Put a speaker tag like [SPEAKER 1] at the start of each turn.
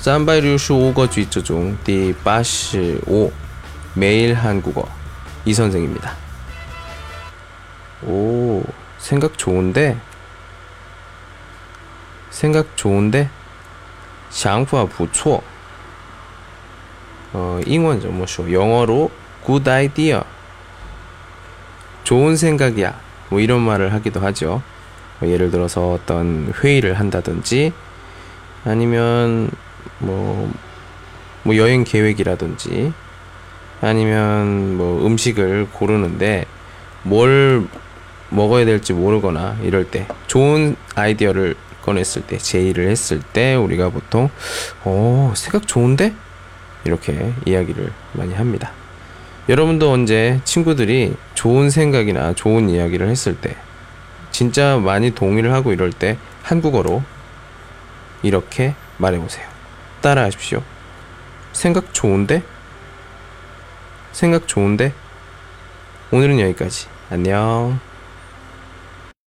[SPEAKER 1] 365거 주의조 중 디바시 5 매일 한국어 이 선생입니다. 오 생각 좋은데 생각 좋은데 샹푸아 부초 어 인원 뭐쇼 영어로 good idea，좋은 생각이야。뭐 이런 말을 하기도 하죠。예를 들어서 어떤 회의를 한다든지 아니면 뭐 뭐, 뭐 여행 계획이라든지 아니면 뭐 음식을 고르는데 뭘 먹어야 될지 모르거나 이럴 때 좋은 아이디어를 꺼냈을 때 제의를 했을 때 우리가 보통 어 생각 좋은데 이렇게 이야기를 많이 합니다. 여러분도 언제 친구들이 좋은 생각이나 좋은 이야기를 했을 때 진짜 많이 동의를 하고 이럴 때 한국어로 이렇게 말해보세요. 따라하십시오. 생각 좋은데? 생각 좋은데? 오늘은 여기까지. 안녕.